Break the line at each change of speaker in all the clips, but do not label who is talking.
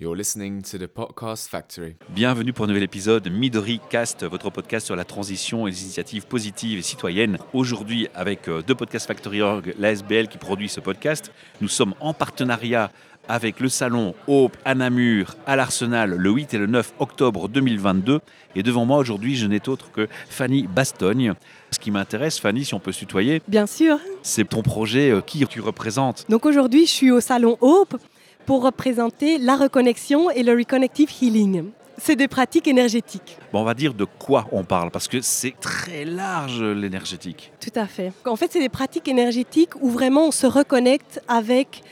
You're listening to the Podcast Factory.
Bienvenue pour un nouvel épisode Midori Cast, votre podcast sur la transition et les initiatives positives et citoyennes. Aujourd'hui, avec euh, de Podcast Factory Org, la SBL qui produit ce podcast, nous sommes en partenariat avec le salon Hope à Namur à l'Arsenal le 8 et le 9 octobre 2022. Et devant moi aujourd'hui, je n'ai autre que Fanny Bastogne. Ce qui m'intéresse, Fanny, si on peut se tutoyer,
Bien sûr.
c'est ton projet euh, qui tu représentes?
Donc aujourd'hui, je suis au salon Hope pour représenter la reconnexion et le reconnective healing. C'est des pratiques énergétiques.
Bon, on va dire de quoi on parle, parce que c'est très large l'énergétique.
Tout à fait. En fait, c'est des pratiques énergétiques où vraiment on se reconnecte avec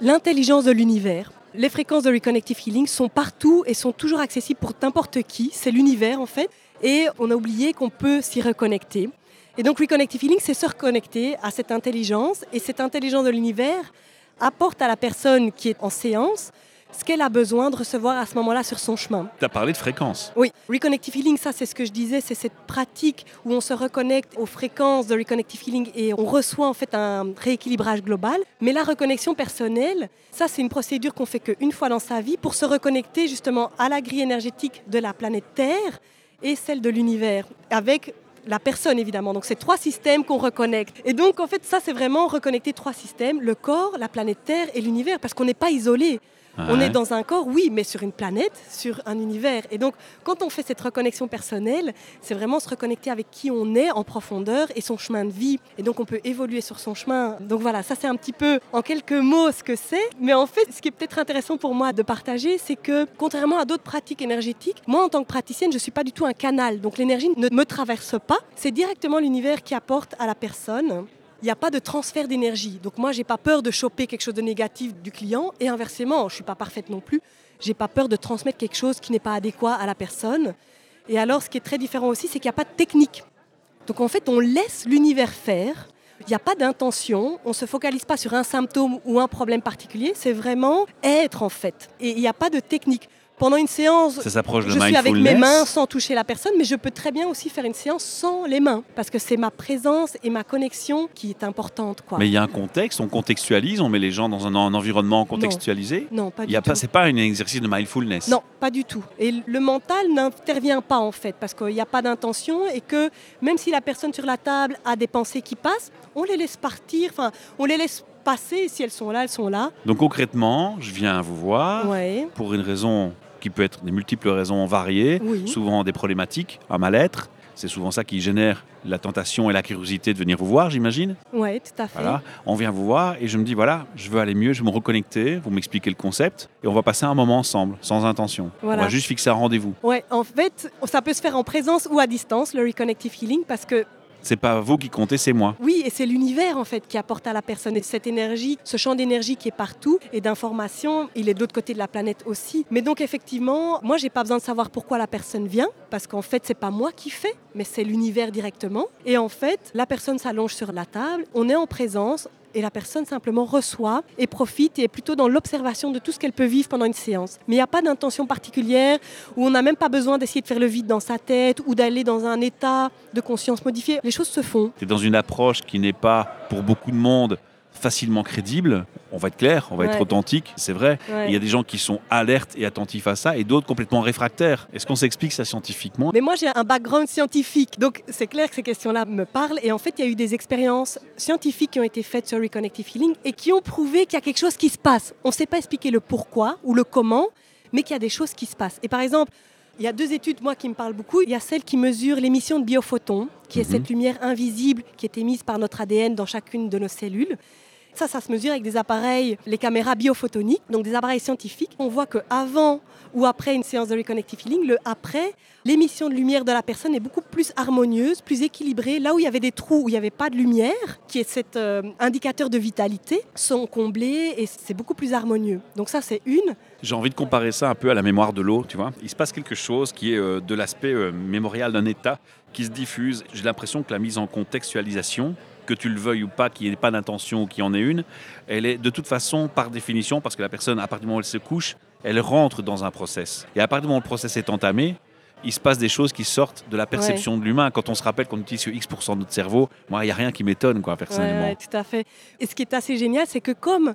l'intelligence de l'univers. Les fréquences de reconnective healing sont partout et sont toujours accessibles pour n'importe qui. C'est l'univers en fait. Et on a oublié qu'on peut s'y reconnecter. Et donc reconnective healing, c'est se reconnecter à cette intelligence. Et cette intelligence de l'univers apporte à la personne qui est en séance ce qu'elle a besoin de recevoir à ce moment-là sur son chemin.
Tu as parlé de fréquence.
Oui, Reconnective Healing, ça c'est ce que je disais, c'est cette pratique où on se reconnecte aux fréquences de Reconnective Healing et on reçoit en fait un rééquilibrage global. Mais la reconnexion personnelle, ça c'est une procédure qu'on fait qu'une fois dans sa vie pour se reconnecter justement à la grille énergétique de la planète Terre et celle de l'univers, avec la personne évidemment. Donc c'est trois systèmes qu'on reconnecte. Et donc en fait ça c'est vraiment reconnecter trois systèmes, le corps, la planète Terre et l'univers, parce qu'on n'est pas isolé. On est dans un corps, oui, mais sur une planète, sur un univers. Et donc, quand on fait cette reconnexion personnelle, c'est vraiment se reconnecter avec qui on est en profondeur et son chemin de vie. Et donc, on peut évoluer sur son chemin. Donc voilà, ça c'est un petit peu en quelques mots ce que c'est. Mais en fait, ce qui est peut-être intéressant pour moi de partager, c'est que contrairement à d'autres pratiques énergétiques, moi en tant que praticienne, je ne suis pas du tout un canal. Donc l'énergie ne me traverse pas. C'est directement l'univers qui apporte à la personne il n'y a pas de transfert d'énergie. Donc moi, j'ai pas peur de choper quelque chose de négatif du client et inversement, je suis pas parfaite non plus. J'ai pas peur de transmettre quelque chose qui n'est pas adéquat à la personne. Et alors, ce qui est très différent aussi, c'est qu'il n'y a pas de technique. Donc en fait, on laisse l'univers faire. Il n'y a pas d'intention, on ne se focalise pas sur un symptôme ou un problème particulier, c'est vraiment être en fait. Et il n'y a pas de technique. Pendant une séance,
Ça s'approche de
je suis avec mes mains sans toucher la personne, mais je peux très bien aussi faire une séance sans les mains, parce que c'est ma présence et ma connexion qui est importante. Quoi.
Mais il y a un contexte, on contextualise, on met les gens dans un, un environnement contextualisé.
non, pas
Il
du
y a
tout.
pas, c'est pas un exercice de mindfulness.
Non, pas du tout. Et le mental n'intervient pas en fait, parce qu'il n'y a pas d'intention et que même si la personne sur la table a des pensées qui passent, on les laisse partir, enfin, on les laisse passer. Si elles sont là, elles sont là.
Donc concrètement, je viens vous voir
Ouais.
pour une raison qui peut être des multiples raisons variées,
Oui.
souvent des problématiques, un mal-être. C'est souvent ça qui génère la tentation et la curiosité de venir vous voir, j'imagine.
Ouais, tout à fait.
Voilà, on vient vous voir et je me dis voilà, je veux aller mieux, je veux me reconnecter, vous m'expliquez le concept et on va passer un moment ensemble, sans intention.
Voilà.
On va juste fixer un rendez-vous.
Ouais, en fait, ça peut se faire en présence ou à distance, le reconnective healing, parce que
C'est pas vous qui comptez, c'est moi.
Oui, et c'est l'univers en fait qui apporte à la personne et cette énergie, ce champ d'énergie qui est partout et d'information, il est de l'autre côté de la planète aussi. Mais donc effectivement, moi j'ai pas besoin de savoir pourquoi la personne vient parce qu'en fait c'est pas moi qui fais, mais c'est l'univers directement. Et en fait, la personne s'allonge sur la table, on est en présence. Et la personne simplement reçoit et profite et est plutôt dans l'observation de tout ce qu'elle peut vivre pendant une séance. Mais il n'y a pas d'intention particulière où on n'a même pas besoin d'essayer de faire le vide dans sa tête ou d'aller dans un état de conscience modifié. Les choses se font.
C'est dans une approche qui n'est pas, pour beaucoup de monde, facilement crédible. On va être clair, on va être authentique, c'est vrai.
Ouais.
Il y a des gens qui sont alertes et attentifs à ça et d'autres complètement réfractaires. Est-ce qu'on s'explique ça scientifiquement?
Mais moi, j'ai un background scientifique, donc c'est clair que ces questions-là me parlent. Et en fait, il y a eu des expériences scientifiques qui ont été faites sur Reconnective Healing et qui ont prouvé qu'il y a quelque chose qui se passe. On ne sait pas expliquer le pourquoi ou le comment, mais qu'il y a des choses qui se passent. Et par exemple, il y a deux études, moi, qui me parlent beaucoup. Il y a celle qui mesure l'émission de biophotons, qui est
Mhm.
cette lumière invisible qui est émise par notre ADN dans chacune de nos cellules. Ça, ça se mesure avec des appareils, les caméras biophotoniques, donc des appareils scientifiques. On voit que avant ou après une séance de reconnective healing, le après, l'émission de lumière de la personne est beaucoup plus harmonieuse, plus équilibrée. Là où il y avait des trous où il n'y avait pas de lumière, qui est cet euh, indicateur de vitalité, sont comblés et c'est beaucoup plus harmonieux. Donc ça, c'est une.
J'ai envie de comparer ça un peu à la mémoire de l'eau, tu vois. Il se passe quelque chose qui est euh, de l'aspect euh, mémorial d'un état qui se diffuse. J'ai l'impression que la mise en contextualisation, que tu le veuilles ou pas, qu'il n'y ait pas d'intention ou qu'il y en ait une, elle est de toute façon, par définition, parce que la personne, à partir du moment où elle se couche, elle rentre dans un process. Et à partir du moment où le process est entamé, il se passe des choses qui sortent de la perception de l'humain. Quand on se rappelle qu'on utilise X% de notre cerveau, moi, il n'y a rien qui m'étonne, quoi, personnellement.
Ouais, ouais, tout à fait. Et ce qui est assez génial, c'est que comme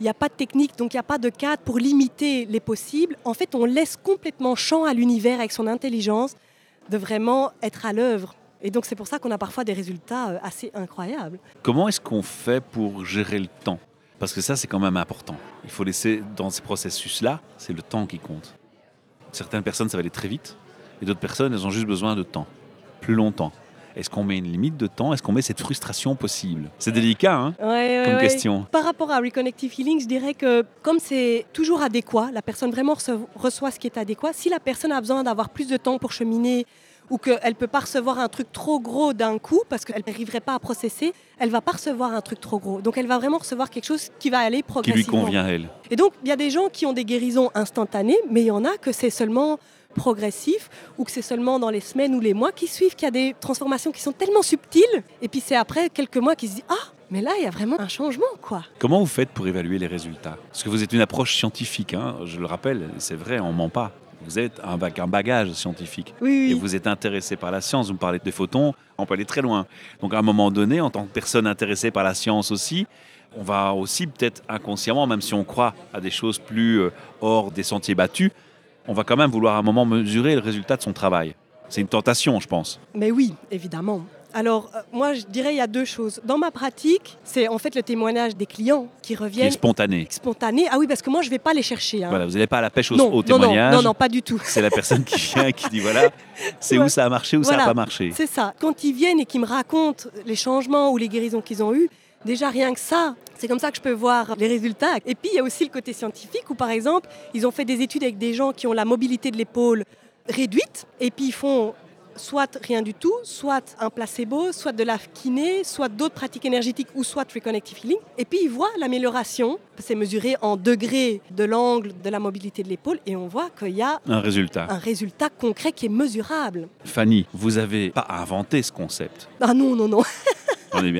il n'y a pas de technique, donc il n'y a pas de cadre pour limiter les possibles, en fait, on laisse complètement champ à l'univers avec son intelligence de vraiment être à l'œuvre. Et donc c'est pour ça qu'on a parfois des résultats euh, assez incroyables.
Comment est-ce qu'on fait pour gérer le temps? Parce que ça, c'est quand même important. Il faut laisser dans ces processus-là, c'est le temps qui compte. Certaines personnes, ça va aller très vite, et d'autres personnes, elles ont juste besoin de temps, plus longtemps. Est-ce qu'on met une limite de temps? Est-ce qu'on met cette frustration possible? C'est délicat, hein
Ouais, ouais,
Comme
ouais.
question.
Par rapport à Reconnective Healing, je dirais que comme c'est toujours adéquat, la personne vraiment reçoit ce qui est adéquat. Si la personne a besoin d'avoir plus de temps pour cheminer ou qu'elle ne peut pas recevoir un truc trop gros d'un coup parce qu'elle n'arriverait pas à processer, elle va pas recevoir un truc trop gros. Donc elle va vraiment recevoir quelque chose qui va aller
Qui lui
progressivement.
convient, elle.
Et donc, il y a des gens qui ont des guérisons instantanées, mais il y en a que c'est seulement progressif ou que c'est seulement dans les semaines ou les mois qui suivent qu'il y a des transformations qui sont tellement subtiles. Et puis c'est après quelques mois qu'ils se disent Ah, mais là, il y a vraiment un changement, quoi.
Comment vous faites pour évaluer les résultats? Parce que vous êtes une approche scientifique, hein, je le rappelle, c'est vrai, on ment pas. Vous êtes un, bag- un bagage scientifique.
Oui,
Et vous êtes intéressé par la science, vous me parlez des photons, on peut aller très loin. Donc à un moment donné, en tant que personne intéressée par la science aussi, on va aussi peut-être inconsciemment, même si on croit à des choses plus euh, hors des sentiers battus, on va quand même vouloir à un moment mesurer le résultat de son travail. C'est une tentation, je pense.
Mais oui, évidemment. Alors, euh, moi, je dirais il y a deux choses. Dans ma pratique, c'est en fait le témoignage des clients qui
Qui est
reviennent
spontané.
spontanés. Ah oui, parce que moi, je ne vais pas les chercher. hein.
Voilà, vous n'allez pas à la pêche au,
non,
au
non, non,
témoignage.
non, non, pas du tout.
C'est la personne qui vient et qui dit voilà, c'est où ça a marché, où ça n'a pas marché.
C'est ça. Quand ils viennent et qu'ils me racontent les changements ou les guérisons qu'ils ont eues, déjà rien que ça, c'est comme ça que je peux voir les résultats. Et puis il y a aussi le côté scientifique où par exemple, ils ont fait des études avec des gens qui ont la mobilité de l'épaule réduite et puis ils font soit rien du tout, soit un placebo, soit de la kiné, soit d'autres pratiques énergétiques ou soit reconnective healing. Et puis ils voient l'amélioration, c'est mesuré en degrés de l'angle de la mobilité de l'épaule et on voit qu'il y a
Un résultat.
un résultat concret qui est mesurable.
Fanny, vous n'avez pas inventé ce concept.
Ah non, non, non.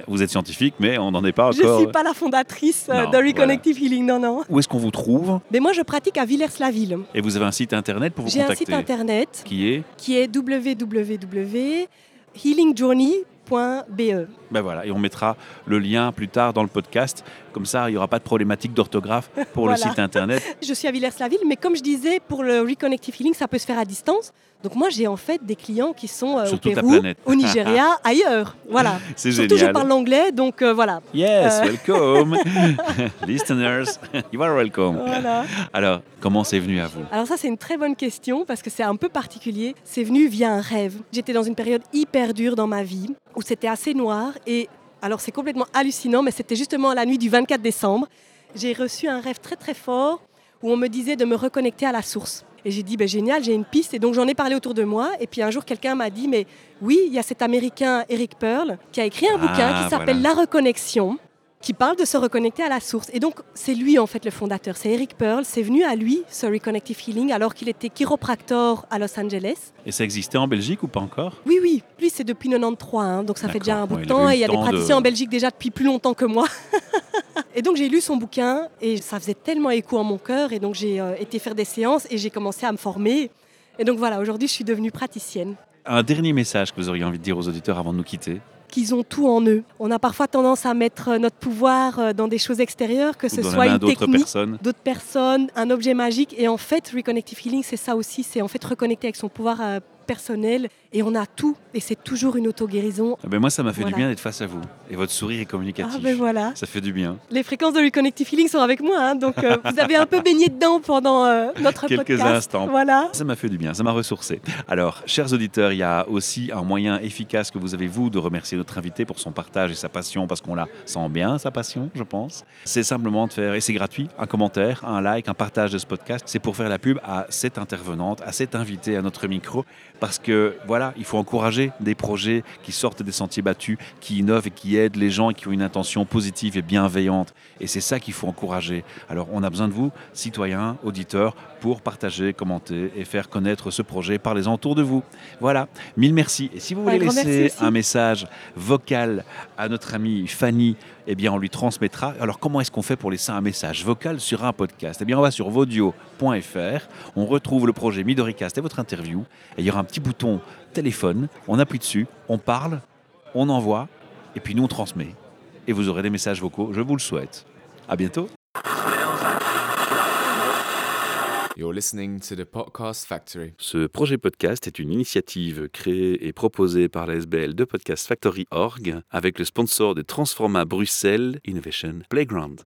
Vous êtes scientifique, mais on n'en est pas
Je
encore.
ne suis pas la fondatrice euh,
Non,
de Reconnective Healing, non, non.
Où est-ce qu'on vous trouve
Mais moi, je pratique à Villers-la-Ville.
Et vous avez un site internet pour vous
J'ai un
contacter
site internet
Qui est
qui est www.healingjourney.be.
Ben voilà, et on mettra le lien plus tard dans le podcast. Comme ça, il n'y aura pas de problématique d'orthographe pour le site internet.
Je suis à Villers-la-Ville, mais comme je disais, pour le Reconnective Healing, ça peut se faire à distance. Donc moi, j'ai en fait des clients qui sont euh,
Sur
au Pérou, au Nigeria, ailleurs. Voilà.
C'est
Surtout, je
génial.
parle l'anglais, donc euh, voilà.
Yes,
Euh.
welcome. Listeners, you are welcome.
Voilà.
Alors, comment c'est venu à vous?
Alors ça, c'est une très bonne question parce que c'est un peu particulier. C'est venu via un rêve. J'étais dans une période hyper dure dans ma vie où c'était assez noir et alors c'est complètement hallucinant, mais c'était justement la nuit du 24 décembre. J'ai reçu un rêve très très fort où on me disait de me reconnecter à la source. Et j'ai dit, ben, génial, j'ai une piste. Et donc j'en ai parlé autour de moi. Et puis un jour, quelqu'un m'a dit, mais oui, il y a cet Américain Eric Pearl qui a écrit un
Ah,
bouquin qui s'appelle
voilà.
La reconnexion qui parle de se reconnecter à la source. Et donc, c'est lui, en fait, le fondateur. C'est Eric Pearl. C'est venu à lui, ce Reconnective Healing, alors qu'il était chiropractor à Los Angeles.
Et ça existait en Belgique ou pas encore?
Oui, oui. Lui, c'est depuis 93, hein, donc ça fait déjà un bout
Ouais,
de temps. Et il y a des praticiens
de-
en Belgique déjà depuis plus longtemps que moi. et donc, j'ai lu son bouquin et ça faisait tellement écho en mon cœur. Et donc, j'ai euh, été faire des séances et j'ai commencé à me former. Et donc, voilà, aujourd'hui, je suis devenue praticienne.
Un dernier message que vous auriez envie de dire aux auditeurs avant de nous quitter
qu'ils ont tout en eux. On a parfois tendance à mettre euh, notre pouvoir euh, dans des choses extérieures, que ce soit une technique,
personnes
d'autres personnes, un objet magique. Et en fait, Reconnective Healing, c'est ça aussi, c'est en fait reconnecter avec son pouvoir euh, personnel. Et on a tout, et c'est toujours une auto-guérison.
Ah ben Moi, ça m'a fait
Voilà.
du bien d'être face à vous. Et votre sourire est communicatif.
Ah ben voilà.
Ça fait du bien.
Les fréquences de Reconnective Healing sont avec moi, hein, donc euh, vous avez un peu baigné dedans pendant euh, notre
Quelques
podcast.
instants.
Voilà.
Ça m'a fait du bien, ça m'a ressourcé. Alors, chers auditeurs, il y a aussi un moyen efficace que vous avez, vous, de remercier notre invité pour son partage et sa passion, parce qu'on la sent bien, sa passion, je pense. C'est simplement de faire, et c'est gratuit, un commentaire, un like, un partage de ce podcast. C'est pour faire la pub à cette intervenante, à cet invité, à notre micro. Parce que voilà, il faut encourager des projets qui sortent des sentiers battus, qui innovent et qui aident les gens et qui ont une intention positive et bienveillante. Et c'est ça qu'il faut encourager. Alors on a besoin de vous, citoyens, auditeurs, pour partager, commenter et faire connaître ce projet par les autour de vous. Voilà, mille merci. Et si vous voulez laisser un message vocal à notre amie Fanny, eh bien on lui transmettra. Alors comment est-ce qu'on fait pour laisser un message vocal sur un podcast? Eh bien on va sur vodio.fr, on retrouve le projet Midoricast et votre interview, et il y aura un petit bouton téléphone, on appuie dessus, on parle, on envoie, et puis nous on transmet. Et vous aurez des messages vocaux, je vous le souhaite. À bientôt.
You're listening to the Podcast Factory.
Ce projet podcast est une initiative créée et proposée par la SBL de Podcast Factory Org avec le sponsor de Transforma Bruxelles Innovation Playground.